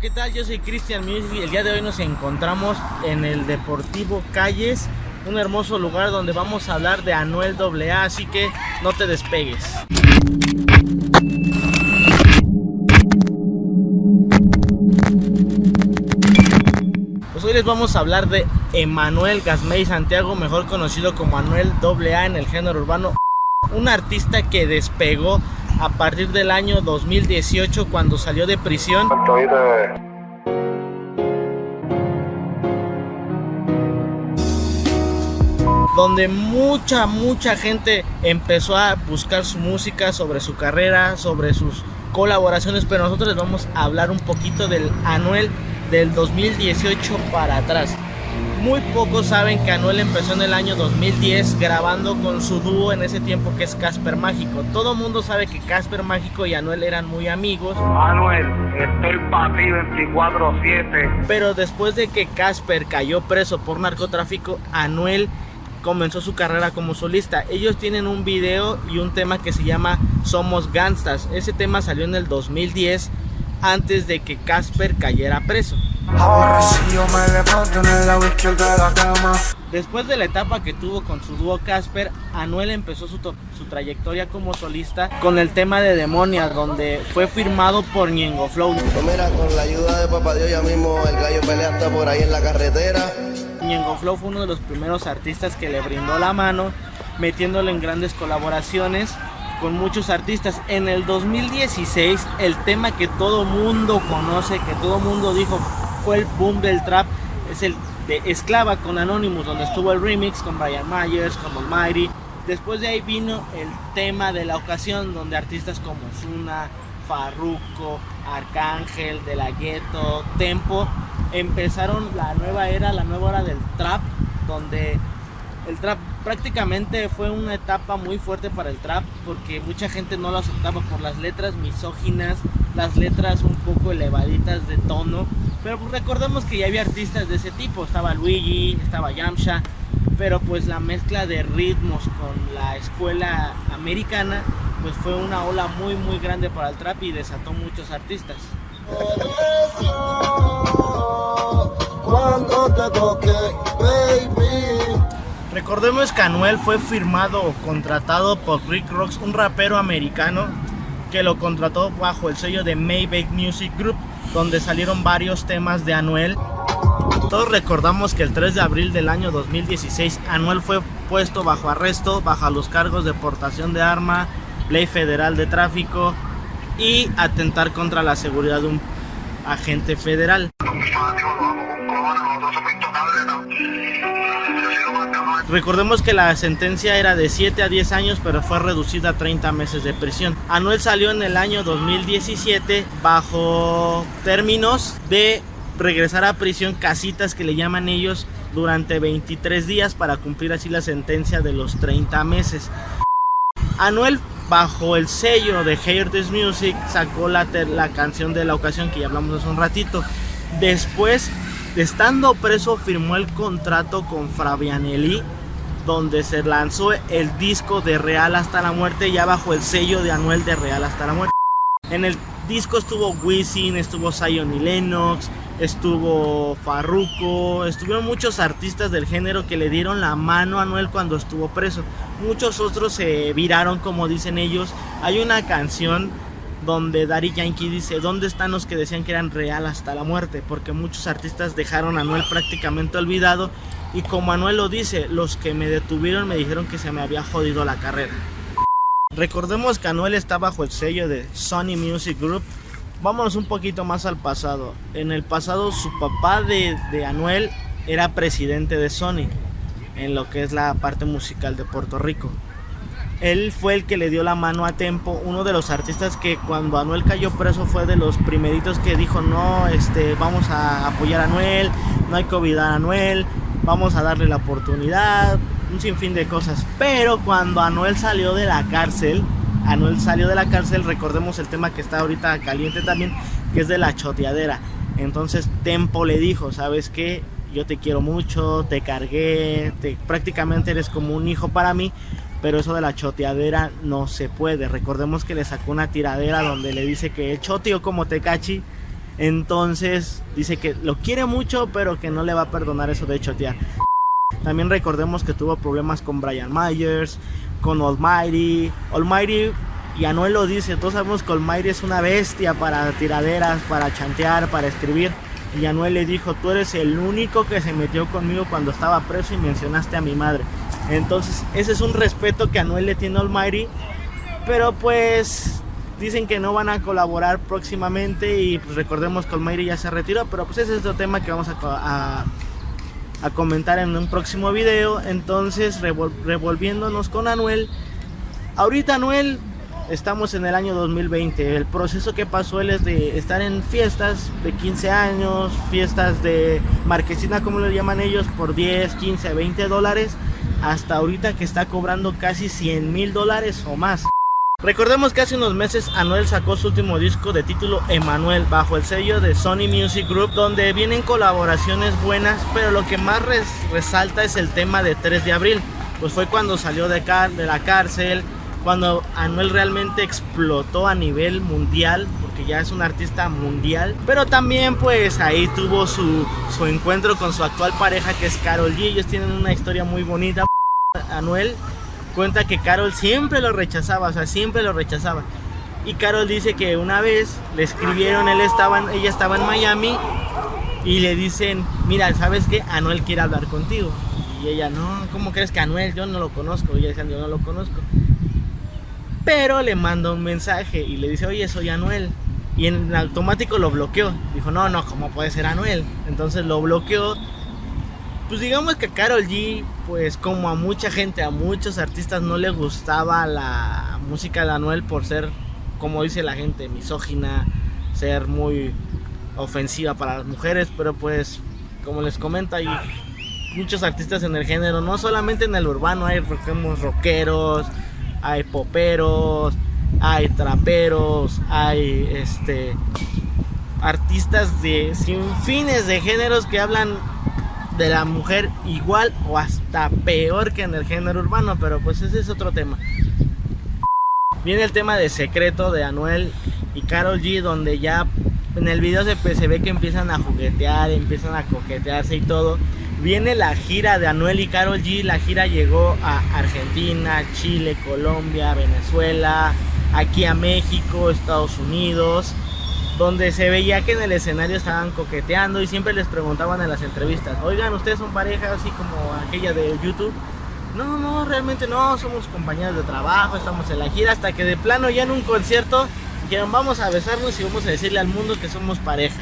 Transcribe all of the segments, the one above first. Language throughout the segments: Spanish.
¿qué tal? Yo soy Cristian Music y el día de hoy nos encontramos en el Deportivo Calles, un hermoso lugar donde vamos a hablar de Anuel AA, así que no te despegues. Pues hoy les vamos a hablar de Emanuel Gasmey Santiago, mejor conocido como Anuel AA en el género urbano, un artista que despegó a partir del año 2018 cuando salió de prisión. donde mucha, mucha gente empezó a buscar su música, sobre su carrera, sobre sus colaboraciones, pero nosotros les vamos a hablar un poquito del Anuel del 2018 para atrás. Muy pocos saben que Anuel empezó en el año 2010 grabando con su dúo en ese tiempo que es Casper Mágico. Todo mundo sabe que Casper Mágico y Anuel eran muy amigos. Anuel, estoy para ti 24-7. Pero después de que Casper cayó preso por narcotráfico, Anuel comenzó su carrera como solista. Ellos tienen un video y un tema que se llama Somos Gangstas. Ese tema salió en el 2010 antes de que Casper cayera preso. Después de la etapa que tuvo con su dúo Casper, Anuel empezó su, su, trayectoria como solista con el tema de Demonia, donde fue firmado por Ñengo Flow. Pues mira, con la ayuda de Papá Dios ya mismo el gallo pelea hasta por ahí en la carretera. Ñengo Flow fue uno de los primeros artistas que le brindó la mano, metiéndolo en grandes colaboraciones con muchos artistas. En el 2016, el tema que todo mundo conoce, que todo mundo dijo fue el boom del trap, es el de Esclava con Anonymous, donde estuvo el remix con Brian Myers, con Almighty. Después de ahí vino el tema de la ocasión, donde artistas como Zuna, Farruko, Arcángel, De La Ghetto, Tempo, empezaron la nueva era, la nueva era del trap, donde el trap prácticamente fue una etapa muy fuerte para el trap porque mucha gente no lo aceptaba por las letras misóginas, las letras un poco elevaditas de tono. Pero pues recordemos que ya había artistas de ese tipo, estaba Luigi, estaba Yamcha, pero pues la mezcla de ritmos con la escuela americana pues fue una ola muy muy grande para el trap y desató muchos artistas. Recordemos que Anuel fue firmado o contratado por Rick Rocks, un rapero americano que lo contrató bajo el sello de Maybach Music Group, donde salieron varios temas de Anuel. Todos recordamos que el 3 de abril del año 2016 Anuel fue puesto bajo arresto bajo los cargos de portación de arma, ley federal de tráfico y atentar contra la seguridad de un agente federal. Recordemos que la sentencia era de 7 a 10 años, pero fue reducida a 30 meses de prisión. Anuel salió en el año 2017 bajo términos de regresar a prisión casitas que le llaman ellos durante 23 días para cumplir así la sentencia de los 30 meses. Anuel bajo el sello de Hear This Music sacó la, la canción de la ocasión que ya hablamos hace un ratito. Después, estando preso, firmó el contrato con Fabianelli donde se lanzó el disco de Real hasta la muerte ya bajo el sello de Anuel de Real hasta la muerte. En el disco estuvo Wisin, estuvo Zion y Lennox, estuvo Farruko, estuvieron muchos artistas del género que le dieron la mano a Anuel cuando estuvo preso. Muchos otros se viraron como dicen ellos. Hay una canción donde Daddy Yankee dice, ¿dónde están los que decían que eran real hasta la muerte? Porque muchos artistas dejaron a Anuel prácticamente olvidado y como Manuel lo dice, los que me detuvieron me dijeron que se me había jodido la carrera. Recordemos que Anuel está bajo el sello de Sony Music Group. Vámonos un poquito más al pasado. En el pasado su papá de, de Anuel era presidente de Sony en lo que es la parte musical de Puerto Rico. Él fue el que le dio la mano a Tempo, uno de los artistas que cuando Anuel cayó preso fue de los primeritos que dijo, no, este, vamos a apoyar a Anuel, no hay que olvidar a Anuel, vamos a darle la oportunidad, un sinfín de cosas. Pero cuando Anuel salió de la cárcel, Anuel salió de la cárcel, recordemos el tema que está ahorita caliente también, que es de la choteadera. Entonces Tempo le dijo, ¿sabes qué? Yo te quiero mucho, te cargué, te, prácticamente eres como un hijo para mí, pero eso de la choteadera no se puede. Recordemos que le sacó una tiradera donde le dice que el choteo como te cachi Entonces dice que lo quiere mucho, pero que no le va a perdonar eso de chotear. También recordemos que tuvo problemas con Brian Myers, con Almighty. Almighty, y Anuel lo dice, todos sabemos que Almighty es una bestia para tiraderas, para chantear, para escribir. Y Anuel le dijo, tú eres el único que se metió conmigo cuando estaba preso y mencionaste a mi madre. Entonces, ese es un respeto que Anuel le tiene a Almighty. Pero pues dicen que no van a colaborar próximamente y pues recordemos que Almighty ya se retiró. Pero pues ese es otro tema que vamos a, a, comentar en un próximo video. Entonces, revolviéndonos con Anuel. Ahorita Anuel estamos en el año 2020. El proceso que pasó él es de estar en fiestas de 15 años, fiestas de marquesina, como lo llaman ellos, por 10, 15, 20 dólares, hasta ahorita que está cobrando casi 100 mil dólares o más. Recordemos que hace unos meses Anuel sacó su último disco de título Emanuel bajo el sello de Sony Music Group donde vienen colaboraciones buenas pero lo que más resalta es el tema de 3 de abril. Pues fue cuando salió de, de la cárcel cuando Anuel realmente explotó a nivel mundial, porque ya es un artista mundial, pero también pues ahí tuvo su, su encuentro con su actual pareja que es Carol G, ellos tienen una historia muy bonita. Anuel cuenta que Carol siempre lo rechazaba, o sea, siempre lo rechazaba. Y Carol dice que una vez le escribieron, él estaba, ella estaba en Miami y le dicen, mira, ¿sabes qué? Anuel quiere hablar contigo. Y ella, no, ¿cómo crees que Anuel? Yo no lo conozco. Y ella decía, yo no lo conozco. Pero le manda un mensaje y le dice, oye, soy Anuel. Y en automático lo bloqueó. Dijo, no, no, ¿cómo puede ser Anuel? Entonces lo bloqueó. Pues digamos que Carol G, pues como a mucha gente, a muchos artistas no le gustaba la música de Anuel por ser, como dice la gente, misógina, ser muy ofensiva para las mujeres, pero pues como les comento hay muchos artistas en el género, no solamente en el urbano, hay rockeros, hay poperos, hay traperos, hay este artistas de sin fines de géneros que hablan de la mujer igual o hasta peor que en el género urbano, pero pues ese es otro tema. Viene el tema de secreto de Anuel y Carol G, donde ya en el video se, se ve que empiezan a juguetear, empiezan a coquetearse y todo. Viene la gira de Anuel y Carol G. La gira llegó a Argentina, Chile, Colombia, Venezuela, aquí a México, Estados Unidos, donde se veía que en el escenario estaban coqueteando y siempre les preguntaban en las entrevistas, oigan, ¿ustedes son pareja así como aquella de YouTube? No, no, realmente no, somos compañeros de trabajo, estamos en la gira, hasta que de plano ya en un concierto dijeron, vamos a besarnos y vamos a decirle al mundo que somos pareja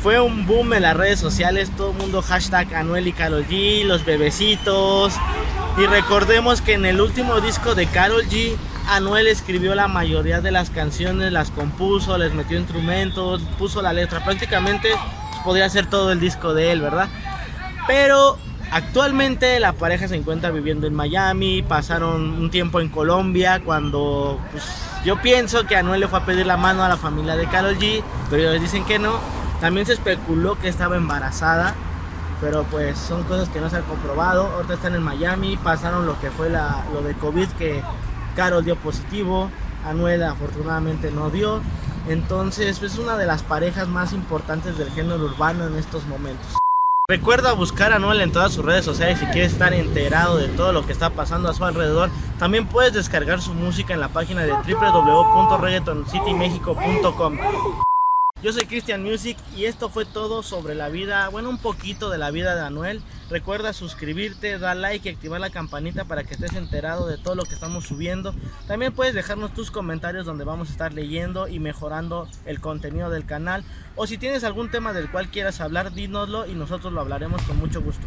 fue un boom en las redes sociales, todo el mundo hashtag Anuel y Carol G, los bebecitos. Y recordemos que en el último disco de Carol G, Anuel escribió la mayoría de las canciones, las compuso, les metió instrumentos, puso la letra. Prácticamente podría ser todo el disco de él, ¿verdad? Pero actualmente la pareja se encuentra viviendo en Miami, pasaron un tiempo en Colombia cuando pues, yo pienso que Anuel le fue a pedir la mano a la familia de Carol G, pero ellos dicen que no. También se especuló que estaba embarazada, pero pues son cosas que no se han comprobado. Ahorita están en Miami, pasaron lo que fue la, lo de COVID que Carol dio positivo, Anuel afortunadamente no dio. Entonces pues, es una de las parejas más importantes del género urbano en estos momentos. Recuerda buscar a Anuel en todas sus redes sociales si quieres estar enterado de todo lo que está pasando a su alrededor. También puedes descargar su música en la página de www.reggaetoncitymexico.com. Yo soy Christian Music y esto fue todo sobre la vida, bueno, un poquito de la vida de Anuel. Recuerda suscribirte, dar like y activar la campanita para que estés enterado de todo lo que estamos subiendo. También puedes dejarnos tus comentarios donde vamos a estar leyendo y mejorando el contenido del canal. O si tienes algún tema del cual quieras hablar, dínoslo y nosotros lo hablaremos con mucho gusto.